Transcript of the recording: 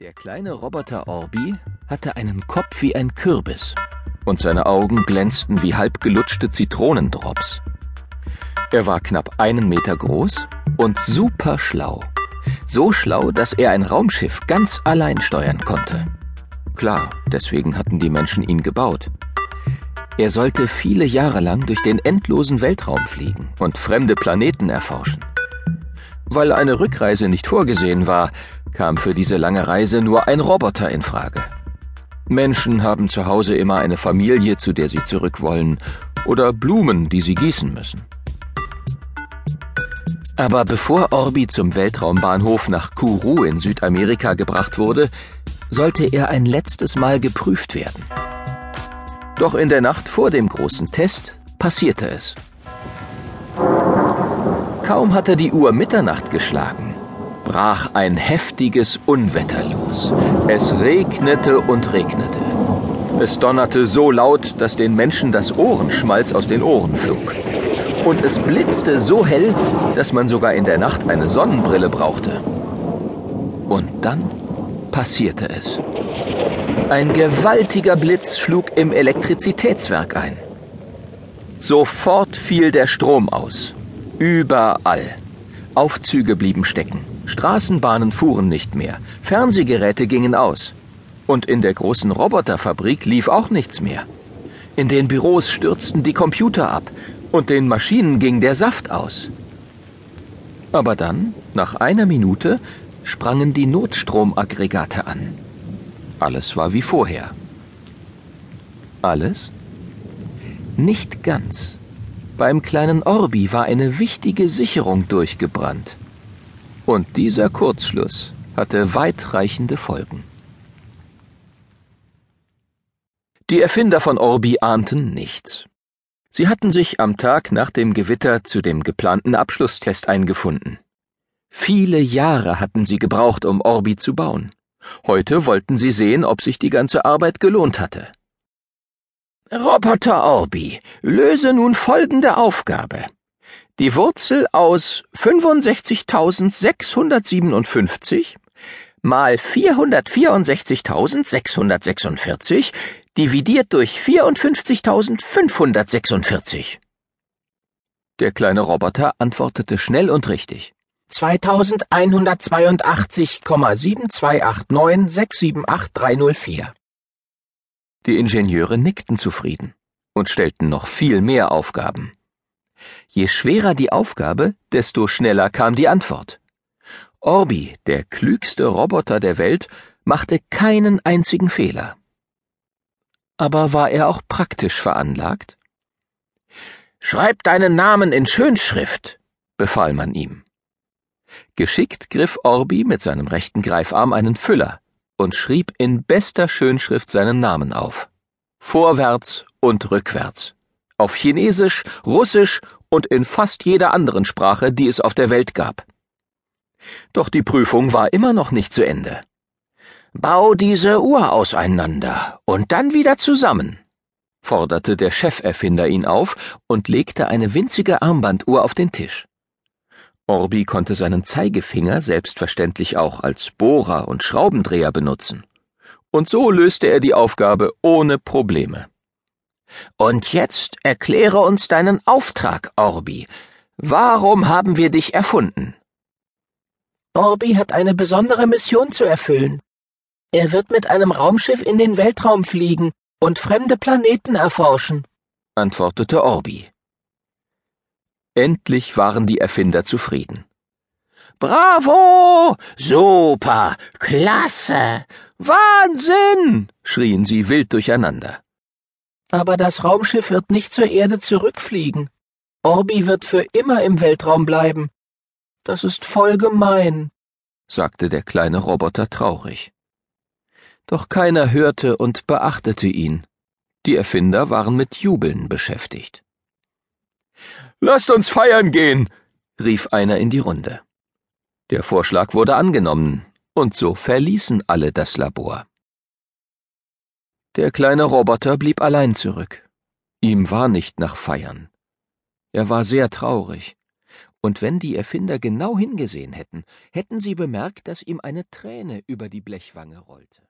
Der kleine Roboter Orbi hatte einen Kopf wie ein Kürbis und seine Augen glänzten wie halbgelutschte Zitronendrops. Er war knapp einen Meter groß und super schlau. So schlau, dass er ein Raumschiff ganz allein steuern konnte. Klar, deswegen hatten die Menschen ihn gebaut. Er sollte viele Jahre lang durch den endlosen Weltraum fliegen und fremde Planeten erforschen. Weil eine Rückreise nicht vorgesehen war, kam für diese lange Reise nur ein Roboter in Frage. Menschen haben zu Hause immer eine Familie, zu der sie zurück wollen, oder Blumen, die sie gießen müssen. Aber bevor Orbi zum Weltraumbahnhof nach Kourou in Südamerika gebracht wurde, sollte er ein letztes Mal geprüft werden. Doch in der Nacht vor dem großen Test passierte es. Kaum hatte die Uhr Mitternacht geschlagen, brach ein heftiges Unwetter los. Es regnete und regnete. Es donnerte so laut, dass den Menschen das Ohrenschmalz aus den Ohren flog. Und es blitzte so hell, dass man sogar in der Nacht eine Sonnenbrille brauchte. Und dann passierte es. Ein gewaltiger Blitz schlug im Elektrizitätswerk ein. Sofort fiel der Strom aus. Überall. Aufzüge blieben stecken. Straßenbahnen fuhren nicht mehr, Fernsehgeräte gingen aus. Und in der großen Roboterfabrik lief auch nichts mehr. In den Büros stürzten die Computer ab und den Maschinen ging der Saft aus. Aber dann, nach einer Minute, sprangen die Notstromaggregate an. Alles war wie vorher. Alles? Nicht ganz. Beim kleinen Orbi war eine wichtige Sicherung durchgebrannt. Und dieser Kurzschluss hatte weitreichende Folgen. Die Erfinder von Orbi ahnten nichts. Sie hatten sich am Tag nach dem Gewitter zu dem geplanten Abschlusstest eingefunden. Viele Jahre hatten sie gebraucht, um Orbi zu bauen. Heute wollten sie sehen, ob sich die ganze Arbeit gelohnt hatte. Roboter Orbi, löse nun folgende Aufgabe. Die Wurzel aus 65.657 mal 464.646 dividiert durch 54.546. Der kleine Roboter antwortete schnell und richtig. 2182,7289678304. Die Ingenieure nickten zufrieden und stellten noch viel mehr Aufgaben. Je schwerer die Aufgabe, desto schneller kam die Antwort. Orbi, der klügste Roboter der Welt, machte keinen einzigen Fehler. Aber war er auch praktisch veranlagt? Schreib deinen Namen in Schönschrift, befahl man ihm. Geschickt griff Orbi mit seinem rechten Greifarm einen Füller und schrieb in bester Schönschrift seinen Namen auf. Vorwärts und rückwärts auf Chinesisch, Russisch und in fast jeder anderen Sprache, die es auf der Welt gab. Doch die Prüfung war immer noch nicht zu Ende. Bau diese Uhr auseinander und dann wieder zusammen, forderte der Cheferfinder ihn auf und legte eine winzige Armbanduhr auf den Tisch. Orbi konnte seinen Zeigefinger selbstverständlich auch als Bohrer und Schraubendreher benutzen. Und so löste er die Aufgabe ohne Probleme. Und jetzt erkläre uns deinen Auftrag, Orbi. Warum haben wir dich erfunden? Orbi hat eine besondere Mission zu erfüllen. Er wird mit einem Raumschiff in den Weltraum fliegen und fremde Planeten erforschen, antwortete Orbi. Endlich waren die Erfinder zufrieden. Bravo! Super! Klasse! Wahnsinn! schrien sie wild durcheinander. Aber das Raumschiff wird nicht zur Erde zurückfliegen. Orbi wird für immer im Weltraum bleiben. Das ist voll gemein, sagte der kleine Roboter traurig. Doch keiner hörte und beachtete ihn. Die Erfinder waren mit Jubeln beschäftigt. Lasst uns feiern gehen, rief einer in die Runde. Der Vorschlag wurde angenommen, und so verließen alle das Labor. Der kleine Roboter blieb allein zurück. Ihm war nicht nach Feiern. Er war sehr traurig. Und wenn die Erfinder genau hingesehen hätten, hätten sie bemerkt, dass ihm eine Träne über die Blechwange rollte.